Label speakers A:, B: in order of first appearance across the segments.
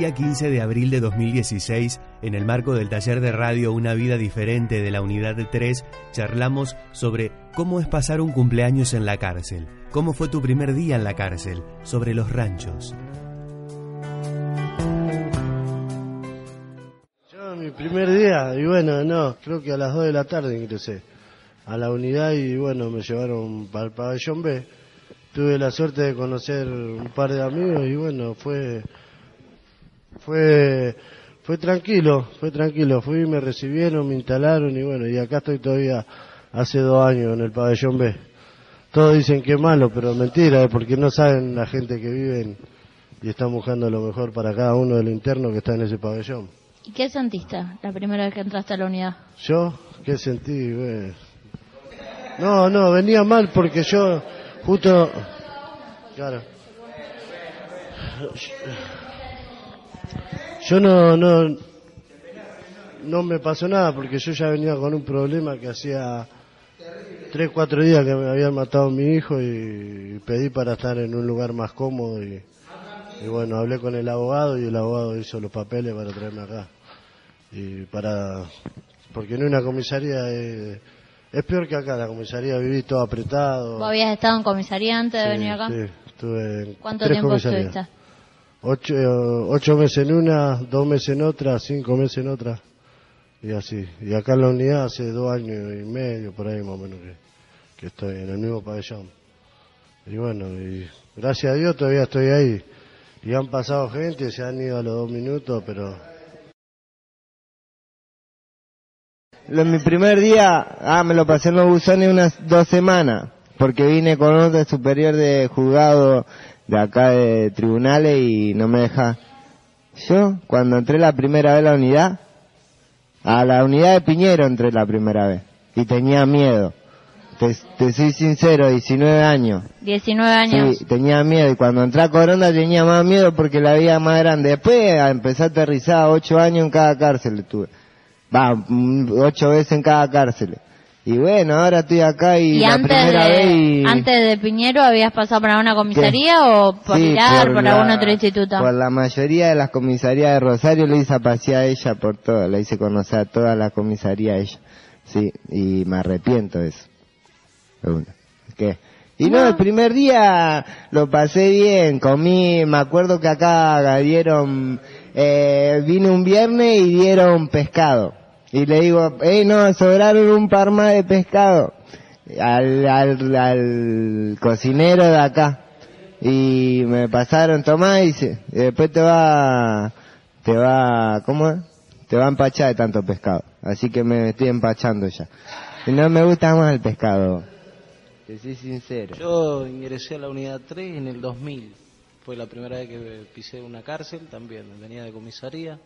A: Día 15 de abril de 2016, en el marco del taller de radio Una vida diferente de la unidad 3, charlamos sobre cómo es pasar un cumpleaños en la cárcel, cómo fue tu primer día en la cárcel, sobre los ranchos.
B: Yo mi primer día, y bueno, no, creo que a las 2 de la tarde ingresé a la unidad y bueno, me llevaron para el pabellón B. Tuve la suerte de conocer un par de amigos y bueno, fue fue fue tranquilo, fue tranquilo. Fui, me recibieron, me instalaron y bueno, y acá estoy todavía hace dos años en el pabellón B. Todos dicen que es malo, pero mentira, porque no saben la gente que vive y están buscando lo mejor para cada uno de los internos que está en ese pabellón.
C: ¿Y qué sentiste la primera vez que entraste a la unidad?
B: ¿Yo? ¿Qué sentí? No, no, venía mal porque yo justo... Claro. Yo no, no, no me pasó nada porque yo ya venía con un problema que hacía tres, cuatro días que me habían matado a mi hijo y pedí para estar en un lugar más cómodo y, y bueno, hablé con el abogado y el abogado hizo los papeles para traerme acá. Y para, porque en una comisaría es, es peor que acá, la comisaría viví todo apretado.
C: ¿Vos habías estado en comisaría antes de
B: Sí,
C: venir acá?
B: Sí, estuve en
C: ¿Cuánto
B: tres
C: tiempo
B: comisarías.
C: estuviste?
B: Ocho, eh, ocho meses en una, dos meses en otra, cinco meses en otra. Y así. Y acá en la unidad hace dos años y medio, por ahí más o menos, que, que estoy en el mismo pabellón. Y bueno, y gracias a Dios todavía estoy ahí. Y han pasado gente, se han ido a los dos minutos, pero
D: Lo- mi primer día, ah, me lo pasé en los buzones unas dos semanas, porque vine con orden superior de juzgado de acá de tribunales y no me deja. Yo, cuando entré la primera vez a la unidad, a la unidad de Piñero entré la primera vez, y tenía miedo. Te, te soy sincero, 19 años.
C: 19 años.
D: Sí, tenía miedo y cuando entré a Coronda tenía más miedo porque la veía más grande. Después empecé a aterrizar ocho años en cada cárcel estuve. Va, mm, ocho veces en cada cárcel. Y bueno, ahora estoy acá y,
C: ¿Y
D: la
C: antes
D: primera
C: de,
D: vez y...
C: antes de Piñero habías pasado por alguna comisaría o por
D: Sí,
C: Pilar, por,
D: la-
C: algún otro instituto?
D: Por la mayoría de las comisarías de Rosario le hice a pasear a ella por todo, le hice conocer a toda la comisaría a ella. Sí, y me arrepiento de eso. ¿Qué? Y no, el primer día lo pasé bien, comí, me acuerdo que acá dieron, eh, vine un viernes y dieron pescado. Y le digo, hey, no, sobraron un par más de pescado al, al, al cocinero de acá. Y me pasaron, tomá, dice, y después te va, te va, ¿cómo es? Te va a empachar de tanto pescado. Así que me estoy empachando ya. Y no me gusta más el pescado. Te soy sincero.
E: Yo ingresé a la unidad 3 en el 2000. Fue la primera vez que pisé una cárcel, también venía de comisaría.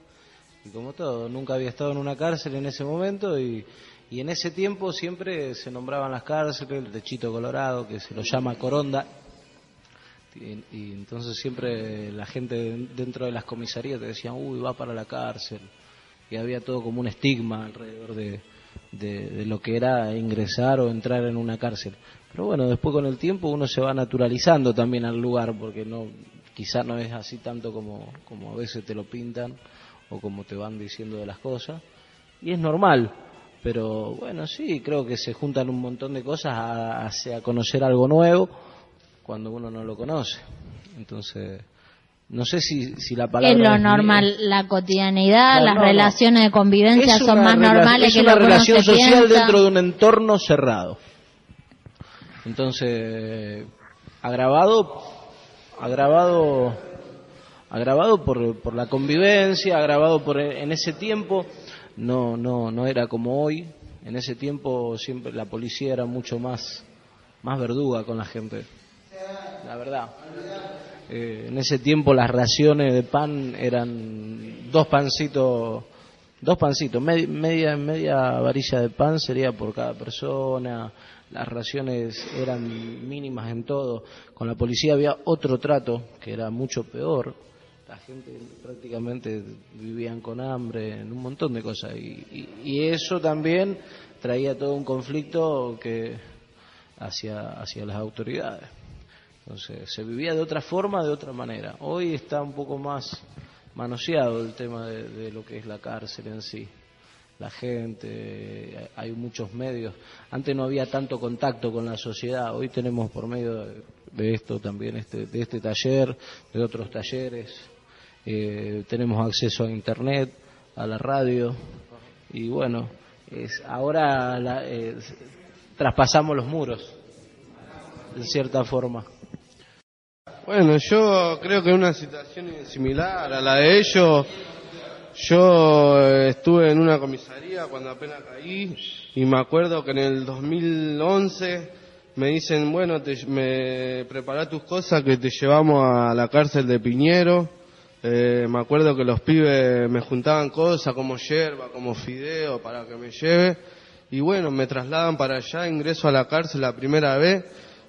E: Y como todo, nunca había estado en una cárcel en ese momento y, y en ese tiempo siempre se nombraban las cárceles, el de Chito Colorado, que se lo llama Coronda. Y, entonces siempre la gente dentro de las comisarías te decían, uy, va para la cárcel. Y había todo como un estigma alrededor de, de, de lo que era ingresar o entrar en una cárcel. Pero bueno, después con el tiempo uno se va naturalizando también al lugar, porque no quizá no es así tanto como, como a veces te lo pintan o como te van diciendo de las cosas. Y es normal, pero bueno, sí, creo que se juntan un montón de cosas a, a- a conocer algo nuevo cuando uno no lo conoce. Entonces, no sé si, si la
C: ¿Qué
E: palabra...
C: es lo
E: es-
C: normal? ¿La cotidianidad?
E: No,
C: ¿Las
E: no, no.
C: relaciones de convivencia
E: Es
C: son más normales
E: es
C: que uno
E: relación
C: se
E: social
C: piensa?
E: dentro de un entorno cerrado. Entonces, agravado, agravado, agravado por, por la convivencia, agravado por en ese tiempo no no no era como hoy. En ese tiempo siempre la policía era mucho más más verduga con la gente. La verdad. Eh, en ese tiempo las raciones de pan eran dos pancitos, dos pancitos, media, media varilla de pan sería por cada persona, las raciones eran mínimas en todo. Con la policía había otro trato que era mucho peor. La gente prácticamente vivían con hambre, en un montón de cosas. Y, y, eso también traía todo un conflicto que hacia, hacia las autoridades. Entonces, se vivía de otra forma, de otra manera. Hoy está un poco más manoseado el tema de lo que es la cárcel en sí la gente, hay muchos medios. Antes no había tanto contacto con la sociedad, hoy tenemos por medio de esto también, este, de este taller, de otros talleres, eh, tenemos acceso a Internet, a la radio, y bueno, es, ahora traspasamos los muros, de cierta forma.
F: Bueno, yo creo que una situación similar a la de ellos. Yo eh, estuve en una comisaría cuando apenas caí y me acuerdo que en el 2011 me dicen, bueno, te, me prepara tus cosas que te llevamos a la cárcel de Piñero. Eh, me acuerdo que los pibes me juntaban cosas como yerba, como fideo para que me lleve. Y bueno, me trasladan para allá, ingreso a la cárcel la primera vez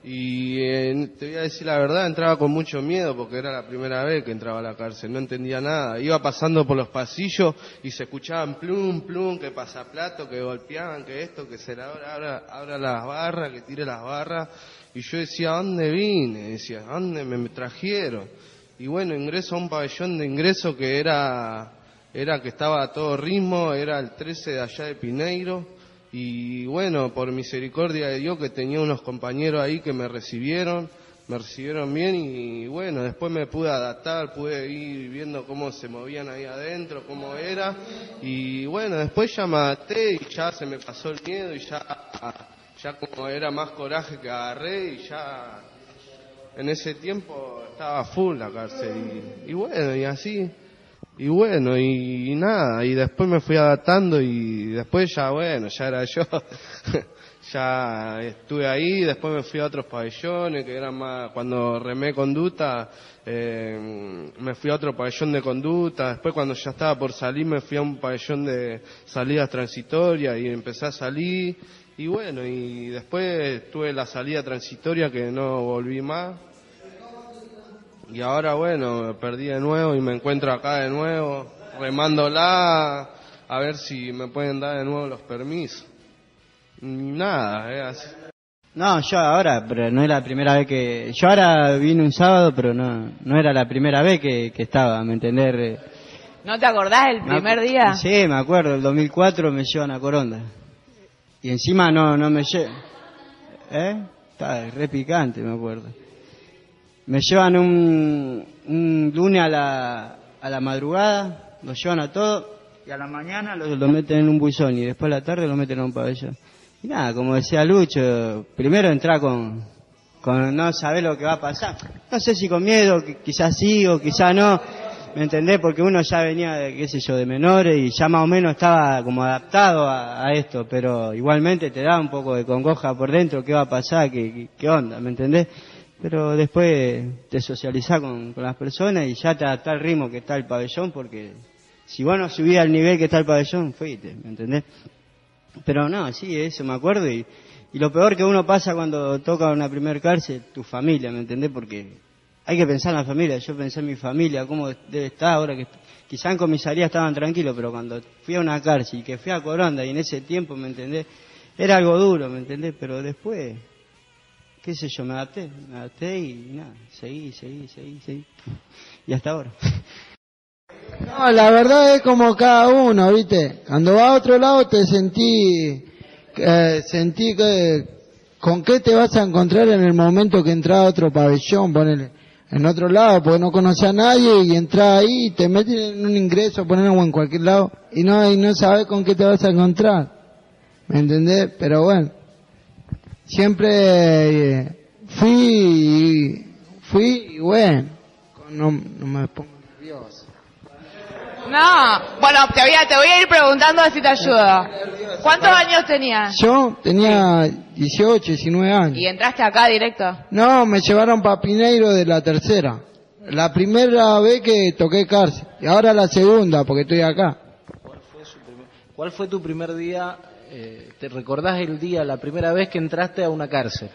F: y eh, te voy a decir la verdad, entraba con mucho miedo porque era la primera vez que entraba a la cárcel, no entendía nada. Iba pasando por los pasillos y se escuchaban plum, plum, que pasaplato, que golpeaban, que esto, que se abra, abra, las barras, que tire las barras. Y yo decía, ¿a dónde vine? Decía, ¿a dónde me, trajeron? Y bueno, ingreso a un pabellón de ingreso que era, era que estaba a todo ritmo, era el 13 de allá de Pineiro y bueno, por misericordia de Dios que tenía unos compañeros ahí que me recibieron, me recibieron bien y bueno, después me pude adaptar, pude ir viendo cómo se movían ahí adentro, cómo era. Y bueno, después ya me adapté y ya se me pasó el miedo y ya, ya como era más coraje que agarré y ya en ese tiempo estaba full la cárcel y bueno, y así y bueno, y, nada, y después me fui adaptando y después ya, bueno, ya era yo. ya estuve ahí, después me fui a otros pabellones que eran más, cuando remé conducta, eh, me fui a otro pabellón de conducta, después cuando ya estaba por salir me fui a un pabellón de salidas transitorias y empecé a salir, y bueno, y después tuve la salida transitoria que no volví más, y ahora bueno, perdí de nuevo y me encuentro acá de nuevo, remándola a ver si me pueden dar de nuevo los permisos. Nada, es así.
G: No, yo ahora, pero no es la primera vez que... Yo ahora vine un sábado, pero no no era la primera vez que, que estaba, ¿me entendés?
H: ¿No te acordás el primer día?
G: Sí, me acuerdo, el 2004 me llevan a Coronda. Y encima no no me llevan. ¿Eh? Está re picante, me acuerdo me llevan un, un lunes a la, a la madrugada, lo llevan a todo y a la mañana lo, lo, meten en un buzón y después a la tarde lo meten a un pabellón. Y nada, como decía Lucho, primero entra con, con no saber lo que va a pasar. No sé si con miedo, quizás sí o quizás no, ¿me entendés? Porque uno ya venía, de, qué sé yo, de menores y ya más o menos estaba como adaptado a, esto, pero igualmente te da un poco de congoja por dentro, qué va a pasar, qué, qué onda, ¿me entendés? Pero después te socializás con, las personas y ya te adaptás al ritmo que está el pabellón, porque si vos no subías al nivel que está el pabellón, fuiste, ¿me entendés? Pero no, sí, eso me acuerdo y, y lo peor que uno pasa cuando toca una primer cárcel, tu familia, ¿me entendés? Porque hay que pensar en la familia, yo pensé en mi familia, cómo debe estar ahora que quizá en comisaría estaban tranquilos, pero cuando fui a una cárcel y que fui a Coronda y en ese tiempo, ¿me entendés? Era algo duro, ¿me entendés? Pero después qué sé yo, me adapté, me adapté y nada, seguí, seguí, seguí, seguí. Y hasta ahora.
I: No, la verdad es como cada uno, ¿viste? Cuando va a otro lado te sentí, eh, sentí que, con qué te vas a encontrar en el momento que entras a otro pabellón, ponele, en otro lado, porque no conoces a nadie y entras ahí, te meten en un ingreso, ponele en cualquier lado, y no, y no sabes con qué te vas a encontrar. ¿Me entendés? Pero bueno siempre eh, fui, fui y bueno, no, no me pongo nervioso.
H: No, bueno, te voy, a, te voy a ir preguntando si te ayuda. ¿Cuántos años tenías?
I: Yo tenía 18, 19 años.
H: ¿Y entraste acá directo?
I: No, me llevaron para Pineiro de la tercera. La primera vez que toqué cárcel. Y ahora la segunda, porque estoy acá.
E: ¿Cuál fue tu primer día? Eh, ¿Te recordás el día, la primera vez que entraste a una cárcel?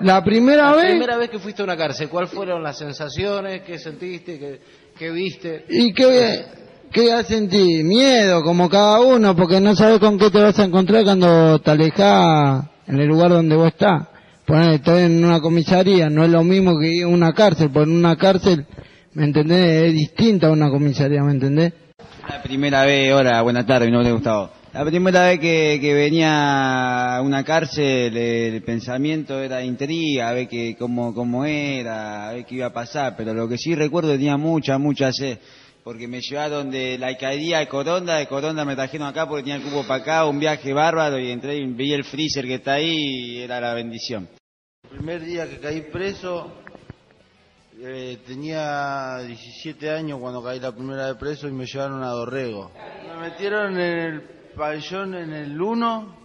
I: La primera
E: La
I: vez...
E: primera vez que fuiste a una cárcel, ¿cuáles fueron las sensaciones? ¿Qué sentiste? ¿Qué, qué viste?
I: ¿Y qué, qué sentir? Miedo, como cada uno, porque no sabes con qué te vas a encontrar cuando te alejas en el lugar donde vos estás. Ponele, estoy en una comisaría, no es lo mismo que ir a una cárcel, porque en una cárcel, ¿me entendés? Es distinta a una comisaría, ¿me entendés?
G: La primera vez, hola, buenas tardes, mi nombre es Gustavo. La primera vez que, que venía a una cárcel, el pensamiento era intriga, a ver que, cómo, cómo era, a ver qué iba a pasar, pero lo que sí recuerdo tenía mucha, mucha sed, porque me llevaron de la alcaldía de Coronda, de Coronda me trajeron acá porque tenía el cubo para acá, un viaje bárbaro, y entré y vi el freezer que está ahí y era la bendición.
J: El primer día que caí preso, eh, tenía 17 años cuando caí la primera vez preso y me llevaron a Dorrego. Me metieron en el pabellón en el 1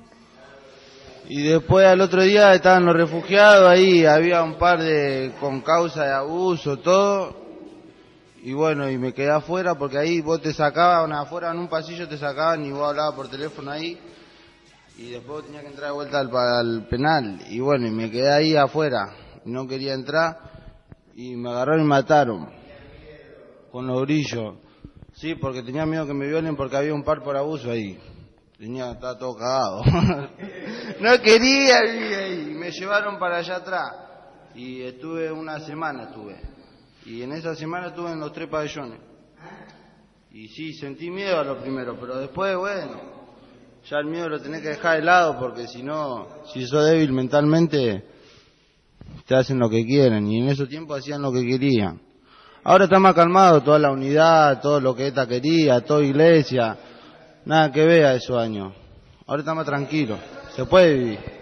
J: y después al otro día estaban los refugiados ahí, había un par de con causa de abuso, todo. Y bueno, y me quedé afuera porque ahí vos te sacaban afuera en un pasillo, te sacaban y vos hablabas por teléfono ahí. Y después tenía que entrar de vuelta al, al penal. Y bueno, y me quedé ahí afuera. No quería entrar. Y me agarraron y mataron. Con los brillos. Sí, porque tenía miedo que me violen porque había un par por abuso ahí. Tenía, estaba todo cagado. no quería vivir ahí. Me llevaron para allá atrás. Y estuve una semana, estuve. Y en esa semana estuve en los tres pabellones. Y sí, sentí miedo a lo primero, pero después, bueno, ya el miedo lo tenés que dejar de lado porque si no, si sos débil mentalmente, te hacen lo que quieren y en esos tiempos hacían lo que querían. Ahora está más calmado toda la unidad, todo lo que esta quería, toda iglesia, nada que vea esos años. Ahora está más tranquilo, se puede vivir.